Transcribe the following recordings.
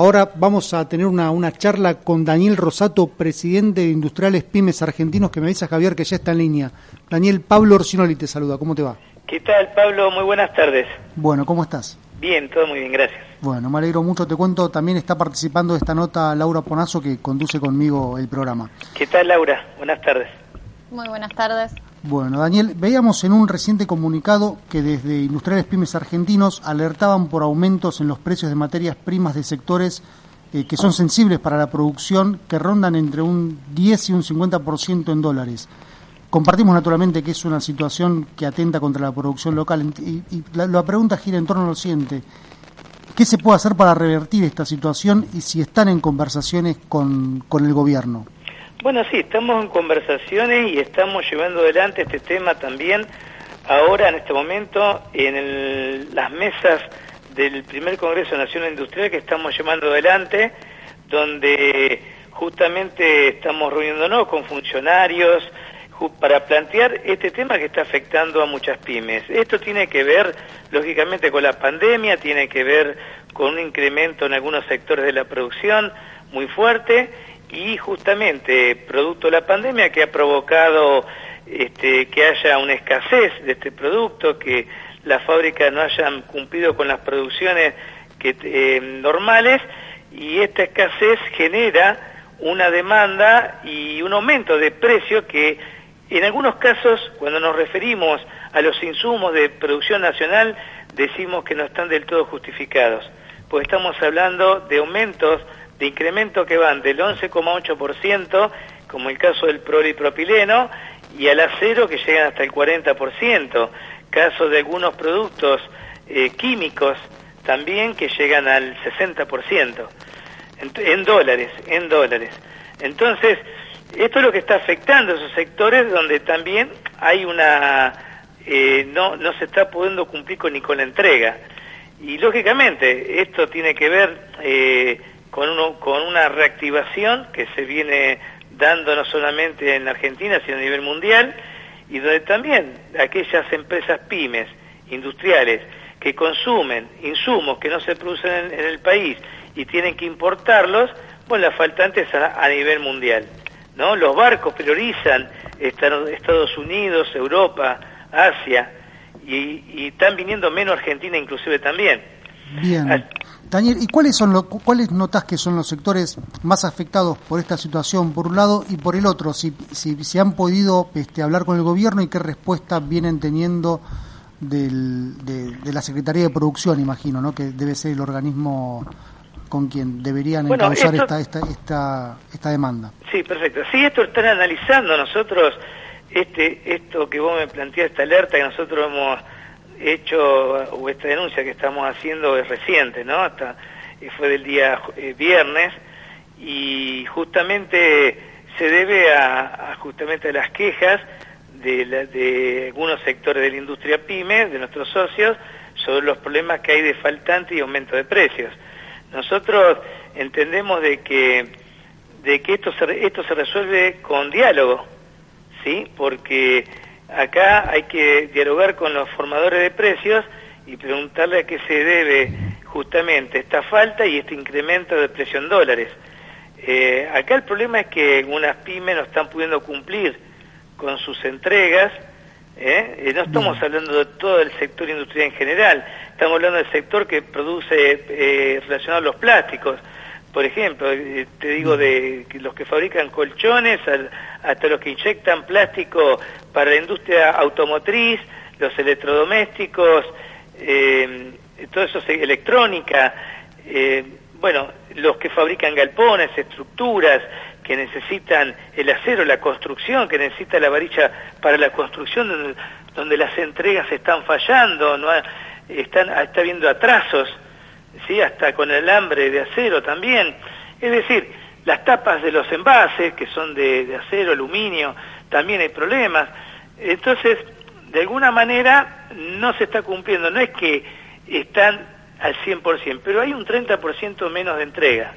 ahora vamos a tener una, una charla con Daniel Rosato, presidente de Industriales Pymes Argentinos, que me dice Javier que ya está en línea. Daniel, Pablo Orsinoli te saluda, ¿cómo te va? ¿Qué tal, Pablo? Muy buenas tardes. Bueno, ¿cómo estás? Bien, todo muy bien, gracias. Bueno, me alegro mucho. Te cuento, también está participando de esta nota Laura Ponazo, que conduce conmigo el programa. ¿Qué tal, Laura? Buenas tardes. Muy buenas tardes. Bueno, Daniel, veíamos en un reciente comunicado que desde Industriales Pymes Argentinos alertaban por aumentos en los precios de materias primas de sectores eh, que son sensibles para la producción, que rondan entre un 10 y un 50% en dólares. Compartimos naturalmente que es una situación que atenta contra la producción local y, la, pregunta gira en torno a lo siguiente. ¿Qué se puede hacer para revertir esta situación y si están en conversaciones con, con el gobierno? Bueno, sí, estamos en conversaciones y estamos llevando adelante este tema también ahora, en este momento, en las mesas del primer Congreso Nacional Industrial que estamos llevando adelante, donde justamente estamos reuniéndonos con funcionarios para plantear este tema que está afectando a muchas pymes. Esto tiene que ver, lógicamente, con la pandemia, tiene que ver con un incremento en algunos sectores de la producción muy fuerte y justamente producto de la pandemia que ha provocado este, que haya una escasez de este producto, que las fábricas no hayan cumplido con las producciones eh, normales y esta escasez genera una demanda y un aumento de precio que en algunos casos, cuando nos referimos a los insumos de producción nacional, decimos que no están del todo justificados, pues estamos hablando de aumentos de incremento que van del 11,8%, como el caso del polipropileno, y al acero que llegan hasta el 40%, caso de algunos productos eh, químicos también que llegan al 60%, en, en dólares, en dólares. Entonces, esto es lo que está afectando a esos sectores donde también hay una... Eh, no, no se está pudiendo cumplir con, ni con la entrega. Y lógicamente esto tiene que ver eh, con, uno, con una reactivación que se viene dando no solamente en Argentina, sino a nivel mundial, y donde también aquellas empresas pymes, industriales, que consumen insumos que no se producen en, el país y tienen que importarlos, bueno, la faltante es a, nivel mundial. ¿no? Los barcos priorizan Estados Unidos, Europa, Asia, y, y están viniendo menos Argentina inclusive también. Bien. Daniel, ¿y cuáles son los, cuáles notas que son los sectores más afectados por esta situación, por un lado y por el otro? Si, si, han podido este, hablar con el gobierno y qué respuesta vienen teniendo del, de, la Secretaría de Producción, imagino, ¿no? Que debe ser el organismo con quien deberían bueno, esta, esta, esta, esta demanda. Sí, perfecto. Sí, esto están analizando nosotros, este, esto que vos me planteaste, esta alerta que nosotros hemos hecho, o esta denuncia que estamos haciendo es reciente, ¿no? Hasta eh, fue del día eh, viernes y justamente se debe a, justamente a las quejas de, de, algunos sectores de la industria pyme, de nuestros socios, sobre los problemas que hay de faltante y aumento de precios. Nosotros entendemos de que, de que esto, se, esto se resuelve con diálogo, ¿sí? Porque acá hay que dialogar con los formadores de precios y preguntarle a qué se debe justamente esta falta y este incremento de precio en dólares. Eh, acá el problema es que algunas pymes no están pudiendo cumplir con sus entregas, ¿eh? Eh, no estamos hablando de todo el sector industrial en general, estamos hablando del sector que produce relacionado a los plásticos, por ejemplo, eh, te digo de los que fabrican colchones hasta los que inyectan plástico para la industria automotriz, los electrodomésticos, eh, todo eso es electrónica, eh, bueno, los que fabrican galpones, estructuras, que necesitan el acero, la construcción, que necesita la varilla para la construcción, donde, las entregas están fallando, no están, está habiendo atrasos ¿sí? hasta con el alambre de acero también. Es decir, las tapas de los envases, que son de, acero, aluminio, también hay problemas. Entonces, de alguna manera no se está cumpliendo, no es que están al 100%, pero hay un 30% menos de entrega.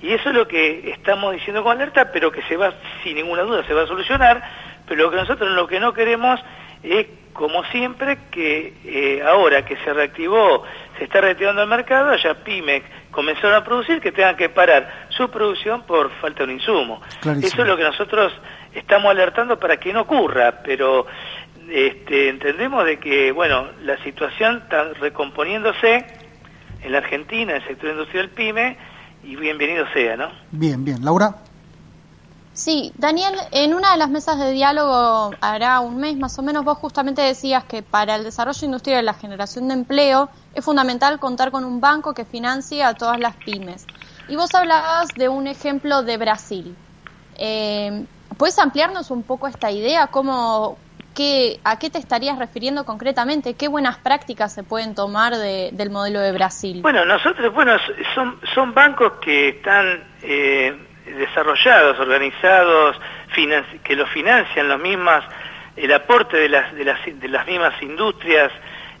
Y eso es lo que estamos diciendo con alerta, pero que se va, sin ninguna duda, se va a solucionar, pero lo que nosotros lo que no queremos es, como siempre, que eh, ahora que se reactivó, se está retirando del mercado, haya pymes comenzaron a producir que tengan que parar su producción por falta de un insumo. Eso es lo que nosotros estamos alertando para que no ocurra, pero este, entendemos de que, bueno, la situación está recomponiéndose en la Argentina, en el sector industrial PYME, y bienvenido sea, ¿no? Bien, bien. Laura. Sí, Daniel, en una de las mesas de diálogo hará un mes más o menos, vos justamente decías que para el desarrollo industrial y la generación de empleo es fundamental contar con un banco que financie a todas las pymes. Y vos hablabas de un ejemplo de Brasil. Eh, ¿Puedes ampliarnos un poco esta idea? ¿Cómo, qué, ¿A qué te estarías refiriendo concretamente? ¿Qué buenas prácticas se pueden tomar del modelo de Brasil? Bueno, nosotros, bueno, son, son bancos que están... Eh, desarrollados, organizados, que lo financian los mismas, el aporte de las, de las, de las mismas industrias,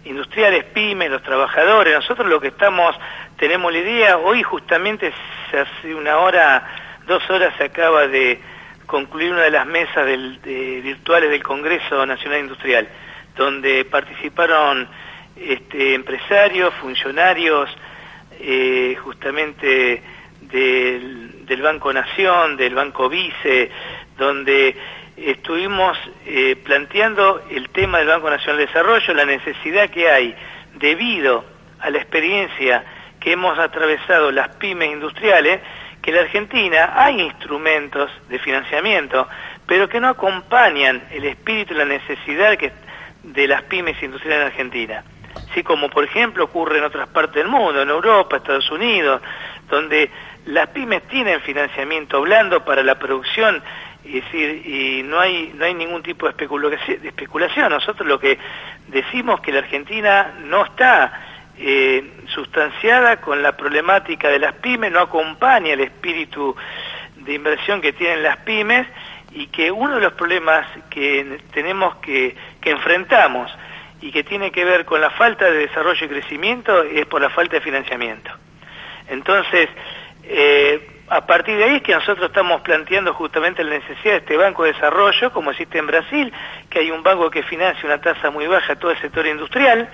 industriales, pymes, los trabajadores. Nosotros lo que estamos, tenemos la idea, hoy justamente hace una hora, dos horas se acaba de concluir una de las mesas virtuales del Congreso Nacional Industrial, donde participaron este, empresarios, funcionarios, eh, justamente del, Banco Nación, del Banco Vice, donde estuvimos eh, planteando el tema del Banco Nacional de Desarrollo, la necesidad que hay debido a la experiencia que hemos atravesado las pymes industriales, que en la Argentina hay instrumentos de financiamiento, pero que no acompañan el espíritu y la necesidad que, de las pymes industriales en Argentina. Así como por ejemplo ocurre en otras partes del mundo, en Europa, Estados Unidos, donde las pymes tienen financiamiento blando para la producción y decir y no hay no hay ningún tipo de especulación, nosotros lo que decimos que la Argentina no está eh, sustanciada con la problemática de las pymes no acompaña el espíritu de inversión que tienen las pymes y que uno de los problemas que tenemos que, que enfrentamos y que tiene que ver con la falta de desarrollo y crecimiento es por la falta de financiamiento. Entonces, eh, a partir de ahí es que nosotros estamos planteando justamente la necesidad de este banco de desarrollo, como existe en Brasil, que hay un banco que financia una tasa muy baja a todo el sector industrial,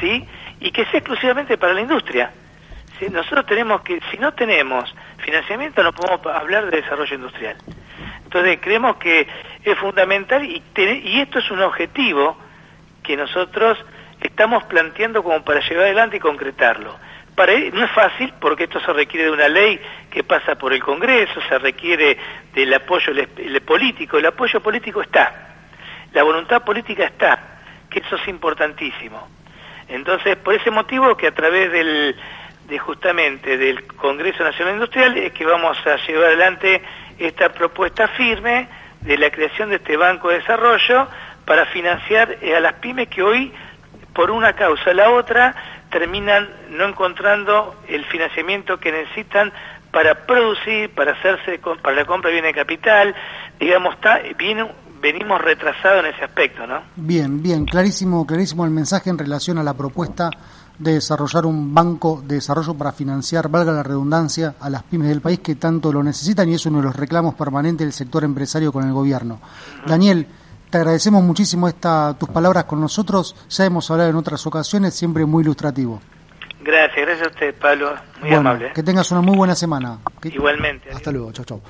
¿sí? Y que sea exclusivamente para la industria. Nosotros tenemos que, si no tenemos financiamiento, no podemos hablar de desarrollo industrial. Entonces, creemos que es fundamental y esto es un objetivo que nosotros estamos planteando como para llevar adelante y concretarlo. No es fácil porque esto se requiere de una ley que pasa por el Congreso, se requiere del apoyo político. El apoyo político está, la voluntad política está, que eso es importantísimo. Entonces, por ese motivo que a través del, de justamente del Congreso Nacional Industrial es que vamos a llevar adelante esta propuesta firme de la creación de este Banco de Desarrollo para financiar a las pymes que hoy, por una causa o la otra, terminan no encontrando el financiamiento que necesitan para producir, para hacerse para la compra de bienes de capital, digamos, está, viene, venimos retrasados en ese aspecto, ¿no? Bien, bien, clarísimo, clarísimo el mensaje en relación a la propuesta de desarrollar un banco de desarrollo para financiar, valga la redundancia, a las pymes del país que tanto lo necesitan y es uno de los reclamos permanentes del sector empresario con el gobierno. Daniel, te agradecemos muchísimo esta, tus palabras con nosotros. Ya hemos hablado en otras ocasiones, siempre muy ilustrativo. Gracias, gracias a usted, Pablo. Muy amable. Que tengas una muy buena semana. Igualmente. Hasta luego, chao, chao.